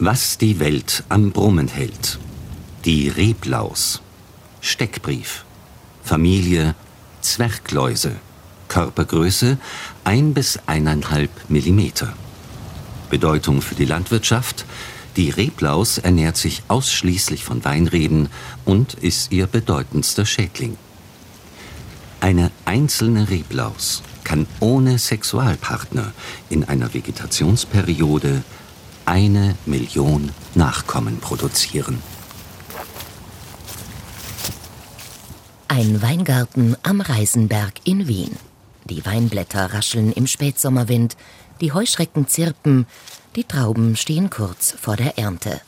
Was die Welt am Brummen hält. Die Reblaus. Steckbrief. Familie Zwergläuse. Körpergröße 1 bis 1,5 Millimeter. Bedeutung für die Landwirtschaft. Die Reblaus ernährt sich ausschließlich von Weinreben und ist ihr bedeutendster Schädling. Eine einzelne Reblaus kann ohne Sexualpartner in einer Vegetationsperiode eine Million Nachkommen produzieren. Ein Weingarten am Reisenberg in Wien. Die Weinblätter rascheln im Spätsommerwind, die Heuschrecken zirpen, die Trauben stehen kurz vor der Ernte.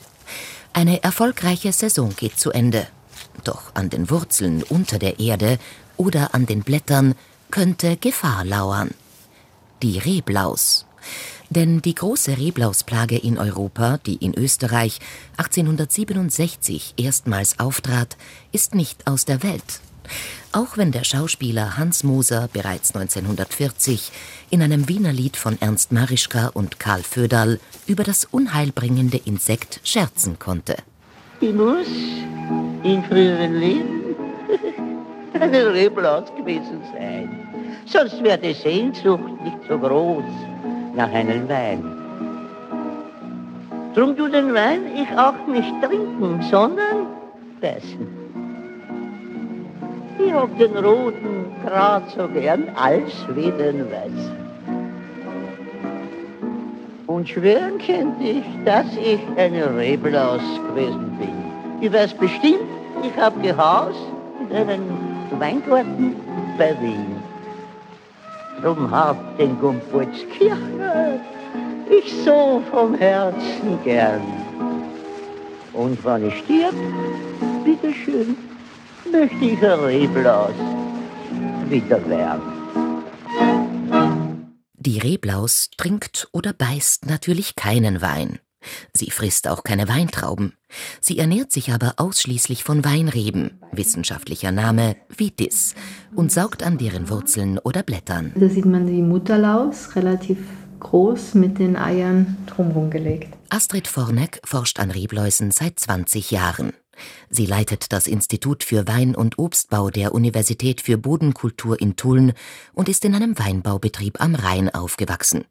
Eine erfolgreiche Saison geht zu Ende. Doch an den Wurzeln unter der Erde oder an den Blättern könnte Gefahr lauern. Die Reblaus. Denn die große Reblausplage in Europa, die in Österreich 1867 erstmals auftrat, ist nicht aus der Welt. Auch wenn der Schauspieler Hans Moser bereits 1940 in einem Wiener Lied von Ernst Marischka und Karl Föderl über das unheilbringende Insekt scherzen konnte. Ich muss in früheren Leben eine Reblaus gewesen sein. Sonst wäre die Sehnsucht nicht so groß nach einem Wein. Drum du den Wein ich auch nicht trinken, sondern beißen. Ich hab den roten grad so gern als wie den weißen. Und schwören könnte ich, dass ich eine Reblaus gewesen bin. Ich weiß bestimmt, ich hab gehaust in einem Weingarten bei Wien. Drum hab den Gumputzkirche ich so vom Herzen gern. Und wenn ich stirb, bitteschön, möchte ich ein Reblaus wieder werden. Die Reblaus trinkt oder beißt natürlich keinen Wein. Sie frisst auch keine Weintrauben. Sie ernährt sich aber ausschließlich von Weinreben, wissenschaftlicher Name Vitis, und saugt an deren Wurzeln oder Blättern. Da sieht man die Mutterlaus, relativ groß mit den Eiern drumherum gelegt. Astrid Forneck forscht an Rebläusen seit 20 Jahren. Sie leitet das Institut für Wein- und Obstbau der Universität für Bodenkultur in Tulln und ist in einem Weinbaubetrieb am Rhein aufgewachsen.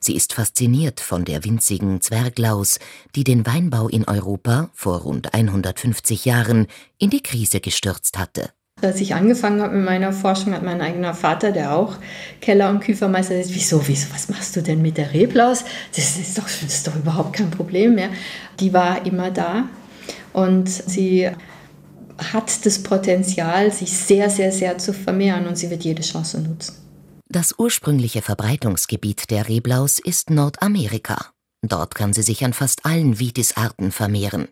Sie ist fasziniert von der winzigen Zwerglaus, die den Weinbau in Europa vor rund 150 Jahren in die Krise gestürzt hatte. Als ich angefangen habe mit meiner Forschung, hat mein eigener Vater, der auch Keller- und Küfermeister ist, wieso, wieso, was machst du denn mit der Reblaus? Das ist, doch, das ist doch überhaupt kein Problem mehr. Die war immer da und sie hat das Potenzial, sich sehr, sehr, sehr zu vermehren und sie wird jede Chance nutzen. Das ursprüngliche Verbreitungsgebiet der Reblaus ist Nordamerika. Dort kann sie sich an fast allen Vitis-Arten vermehren.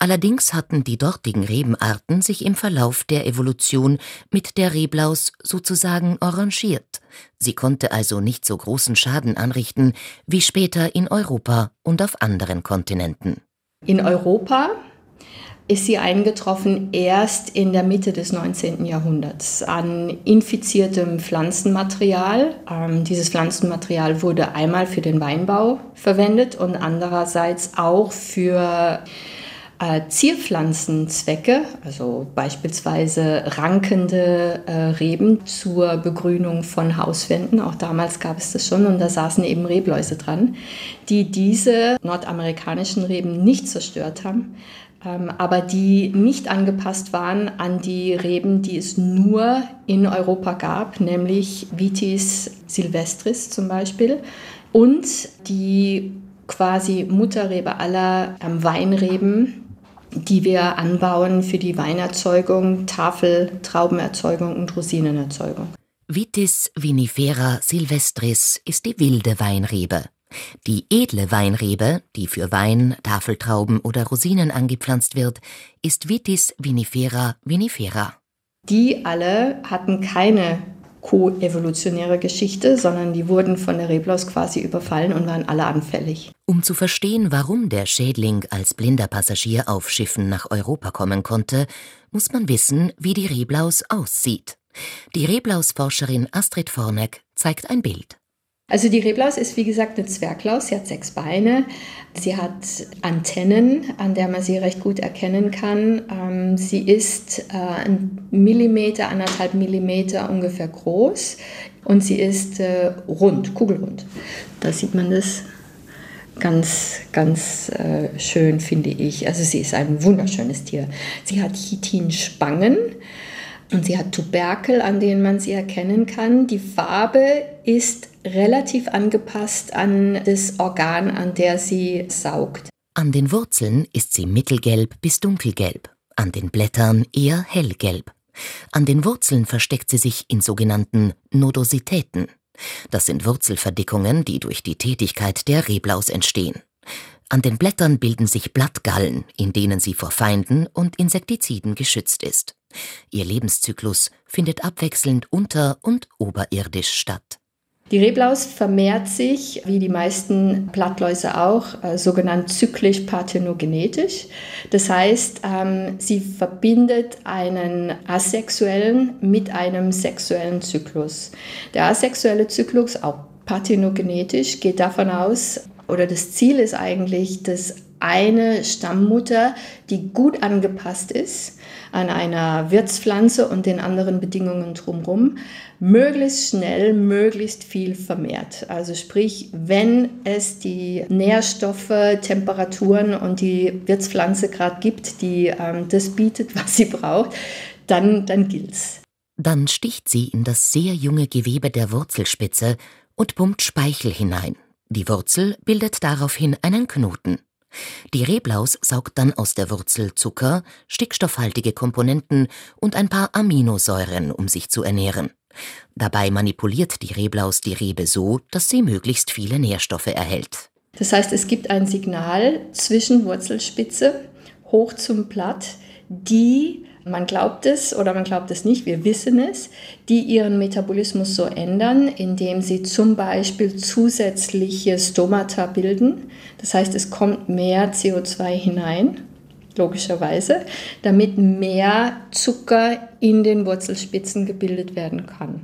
Allerdings hatten die dortigen Rebenarten sich im Verlauf der Evolution mit der Reblaus sozusagen arrangiert. Sie konnte also nicht so großen Schaden anrichten wie später in Europa und auf anderen Kontinenten. In Europa ist sie eingetroffen erst in der Mitte des 19. Jahrhunderts an infiziertem Pflanzenmaterial. Ähm, dieses Pflanzenmaterial wurde einmal für den Weinbau verwendet und andererseits auch für äh, Zierpflanzenzwecke, also beispielsweise rankende äh, Reben zur Begrünung von Hauswänden. Auch damals gab es das schon und da saßen eben Rebläuse dran, die diese nordamerikanischen Reben nicht zerstört haben, aber die nicht angepasst waren an die Reben, die es nur in Europa gab, nämlich Vitis silvestris zum Beispiel und die quasi Mutterrebe aller ähm, Weinreben, die wir anbauen für die Weinerzeugung, Tafel, Traubenerzeugung und Rosinenerzeugung. Vitis vinifera silvestris ist die wilde Weinrebe. Die edle Weinrebe, die für Wein, Tafeltrauben oder Rosinen angepflanzt wird, ist Vitis vinifera vinifera. Die alle hatten keine koevolutionäre Geschichte, sondern die wurden von der Reblaus quasi überfallen und waren alle anfällig. Um zu verstehen, warum der Schädling als blinder Passagier auf Schiffen nach Europa kommen konnte, muss man wissen, wie die Reblaus aussieht. Die Reblausforscherin Astrid Forneck zeigt ein Bild. Also die Reblaus ist wie gesagt eine Zwerglaus. Sie hat sechs Beine. Sie hat Antennen, an der man sie recht gut erkennen kann. Ähm, sie ist äh, ein Millimeter, anderthalb Millimeter ungefähr groß und sie ist äh, rund, kugelrund. Da sieht man das ganz, ganz äh, schön, finde ich. Also sie ist ein wunderschönes Tier. Sie hat Chitinspangen. Und sie hat Tuberkel, an denen man sie erkennen kann. Die Farbe ist relativ angepasst an das Organ, an der sie saugt. An den Wurzeln ist sie mittelgelb bis dunkelgelb, an den Blättern eher hellgelb. An den Wurzeln versteckt sie sich in sogenannten Nodositäten. Das sind Wurzelverdickungen, die durch die Tätigkeit der Reblaus entstehen. An den Blättern bilden sich Blattgallen, in denen sie vor Feinden und Insektiziden geschützt ist. Ihr Lebenszyklus findet abwechselnd unter- und oberirdisch statt. Die Reblaus vermehrt sich, wie die meisten Blattläuse auch, äh, sogenannt zyklisch parthenogenetisch. Das heißt, ähm, sie verbindet einen asexuellen mit einem sexuellen Zyklus. Der asexuelle Zyklus, auch parthenogenetisch, geht davon aus, oder das Ziel ist eigentlich, dass eine Stammmutter, die gut angepasst ist an einer Wirtspflanze und den anderen Bedingungen drumherum, möglichst schnell, möglichst viel vermehrt. Also sprich, wenn es die Nährstoffe, Temperaturen und die Wirtspflanze gerade gibt, die ähm, das bietet, was sie braucht, dann, dann gilt's. Dann sticht sie in das sehr junge Gewebe der Wurzelspitze und pumpt Speichel hinein. Die Wurzel bildet daraufhin einen Knoten. Die Reblaus saugt dann aus der Wurzel Zucker, stickstoffhaltige Komponenten und ein paar Aminosäuren, um sich zu ernähren. Dabei manipuliert die Reblaus die Rebe so, dass sie möglichst viele Nährstoffe erhält. Das heißt, es gibt ein Signal zwischen Wurzelspitze hoch zum Blatt, die man glaubt es oder man glaubt es nicht, wir wissen es, die ihren Metabolismus so ändern, indem sie zum Beispiel zusätzliche Stomata bilden. Das heißt, es kommt mehr CO2 hinein, logischerweise, damit mehr Zucker in den Wurzelspitzen gebildet werden kann.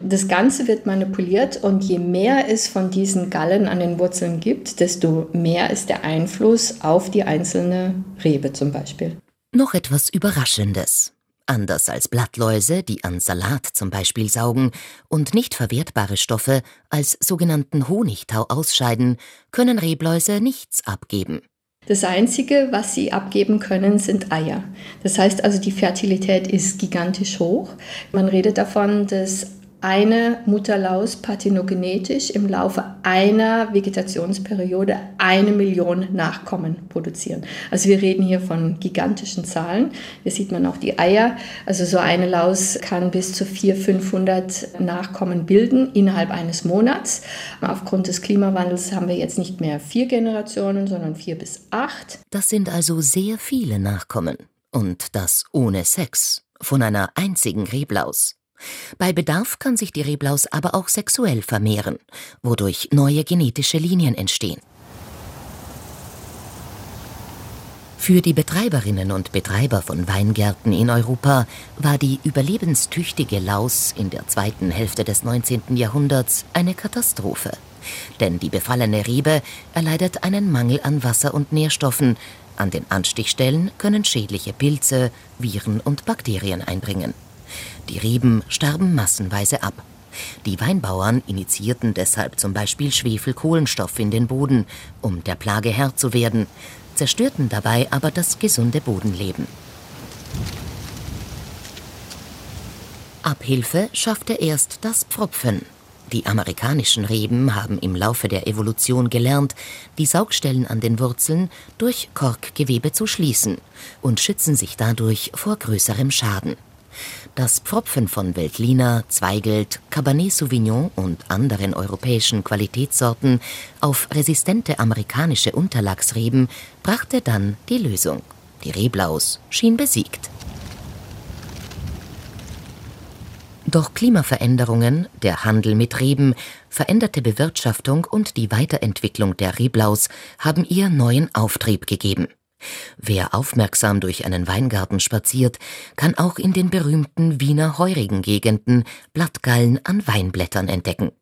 Das Ganze wird manipuliert und je mehr es von diesen Gallen an den Wurzeln gibt, desto mehr ist der Einfluss auf die einzelne Rebe zum Beispiel. Noch etwas Überraschendes. Anders als Blattläuse, die an Salat zum Beispiel saugen und nicht verwertbare Stoffe als sogenannten Honigtau ausscheiden, können Rebläuse nichts abgeben. Das Einzige, was sie abgeben können, sind Eier. Das heißt also, die Fertilität ist gigantisch hoch. Man redet davon, dass eine Mutterlaus parthenogenetisch im Laufe einer Vegetationsperiode eine Million Nachkommen produzieren. Also wir reden hier von gigantischen Zahlen. Hier sieht man auch die Eier. Also so eine Laus kann bis zu 400, 500 Nachkommen bilden innerhalb eines Monats. Aufgrund des Klimawandels haben wir jetzt nicht mehr vier Generationen, sondern vier bis acht. Das sind also sehr viele Nachkommen. Und das ohne Sex. Von einer einzigen Reblaus. Bei Bedarf kann sich die Reblaus aber auch sexuell vermehren, wodurch neue genetische Linien entstehen. Für die Betreiberinnen und Betreiber von Weingärten in Europa war die überlebenstüchtige Laus in der zweiten Hälfte des 19. Jahrhunderts eine Katastrophe. Denn die befallene Rebe erleidet einen Mangel an Wasser und Nährstoffen. An den Anstichstellen können schädliche Pilze, Viren und Bakterien einbringen. Die Reben starben massenweise ab. Die Weinbauern initiierten deshalb zum Beispiel Schwefelkohlenstoff in den Boden, um der Plage Herr zu werden, zerstörten dabei aber das gesunde Bodenleben. Abhilfe schaffte erst das Pfropfen. Die amerikanischen Reben haben im Laufe der Evolution gelernt, die Saugstellen an den Wurzeln durch Korkgewebe zu schließen und schützen sich dadurch vor größerem Schaden. Das Pfropfen von Veltliner, Zweigelt, Cabernet Sauvignon und anderen europäischen Qualitätssorten auf resistente amerikanische Unterlagsreben brachte dann die Lösung. Die Reblaus schien besiegt. Doch Klimaveränderungen, der Handel mit Reben, veränderte Bewirtschaftung und die Weiterentwicklung der Reblaus haben ihr neuen Auftrieb gegeben. Wer aufmerksam durch einen Weingarten spaziert, kann auch in den berühmten Wiener heurigen Gegenden Blattgallen an Weinblättern entdecken.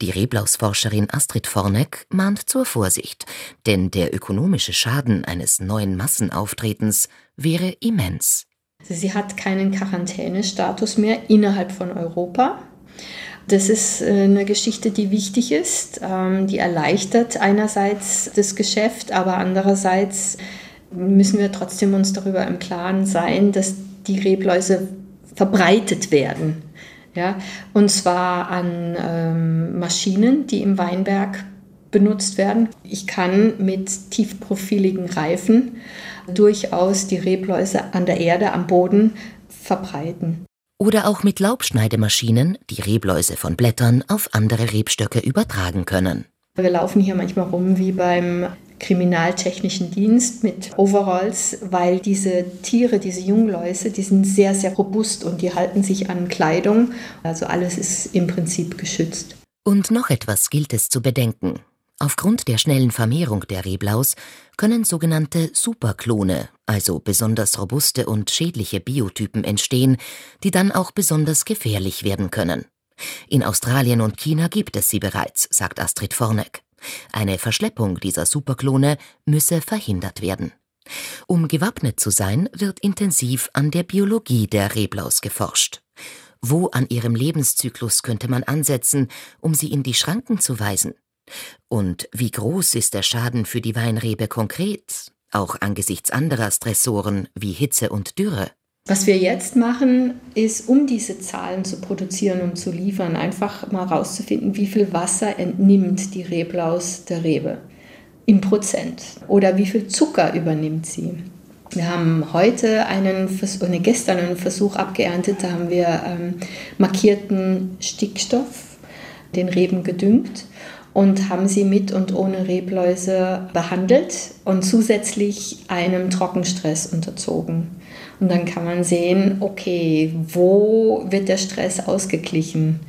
Die Reblausforscherin Astrid Forneck mahnt zur Vorsicht, denn der ökonomische Schaden eines neuen Massenauftretens wäre immens. Sie hat keinen Quarantänestatus mehr innerhalb von Europa. Das ist äh, eine Geschichte, die wichtig ist, ähm, die erleichtert einerseits das Geschäft, aber andererseits müssen wir trotzdem uns darüber im Klaren sein, dass die Rebläuse verbreitet werden. Ja? Und zwar an ähm, Maschinen, die im Weinberg benutzt werden. Ich kann mit tiefprofiligen Reifen durchaus die Rebläuse an der Erde, am Boden verbreiten. Oder auch mit Laubschneidemaschinen die Rebläuse von Blättern auf andere Rebstöcke übertragen können. Wir laufen hier manchmal rum wie beim Kriminaltechnischen Dienst mit Overalls, weil diese Tiere, diese Jungläuse, die sind sehr, sehr robust und die halten sich an Kleidung. Also alles ist im Prinzip geschützt. Und noch etwas gilt es zu bedenken. Aufgrund der schnellen Vermehrung der Reblaus können sogenannte Superklone, also besonders robuste und schädliche Biotypen entstehen, die dann auch besonders gefährlich werden können. In Australien und China gibt es sie bereits, sagt Astrid Forneck. Eine Verschleppung dieser Superklone müsse verhindert werden. Um gewappnet zu sein, wird intensiv an der Biologie der Reblaus geforscht. Wo an ihrem Lebenszyklus könnte man ansetzen, um sie in die Schranken zu weisen? Und wie groß ist der Schaden für die Weinrebe konkret, auch angesichts anderer Stressoren wie Hitze und Dürre? Was wir jetzt machen, ist, um diese Zahlen zu produzieren und zu liefern, einfach mal herauszufinden, wie viel Wasser entnimmt die Reblaus der Rebe im Prozent oder wie viel Zucker übernimmt sie. Wir haben heute einen, Versuch, nee, gestern einen Versuch abgeerntet, da haben wir ähm, markierten Stickstoff den Reben gedüngt und haben sie mit und ohne Rebläuse behandelt und zusätzlich einem Trockenstress unterzogen. Und dann kann man sehen, okay, wo wird der Stress ausgeglichen?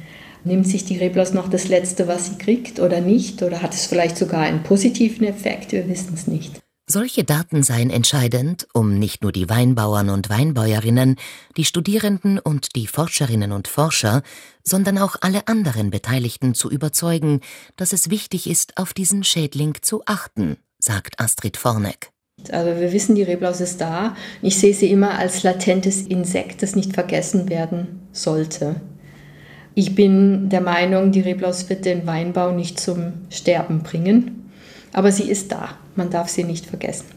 Nimmt sich die Reblaus noch das Letzte, was sie kriegt oder nicht? Oder hat es vielleicht sogar einen positiven Effekt? Wir wissen es nicht. Solche Daten seien entscheidend, um nicht nur die Weinbauern und Weinbäuerinnen, die Studierenden und die Forscherinnen und Forscher, sondern auch alle anderen Beteiligten zu überzeugen, dass es wichtig ist, auf diesen Schädling zu achten, sagt Astrid Forneck. Also wir wissen, die Reblaus ist da. Ich sehe sie immer als latentes Insekt, das nicht vergessen werden sollte. Ich bin der Meinung, die Reblaus wird den Weinbau nicht zum Sterben bringen, aber sie ist da. Man darf sie nicht vergessen.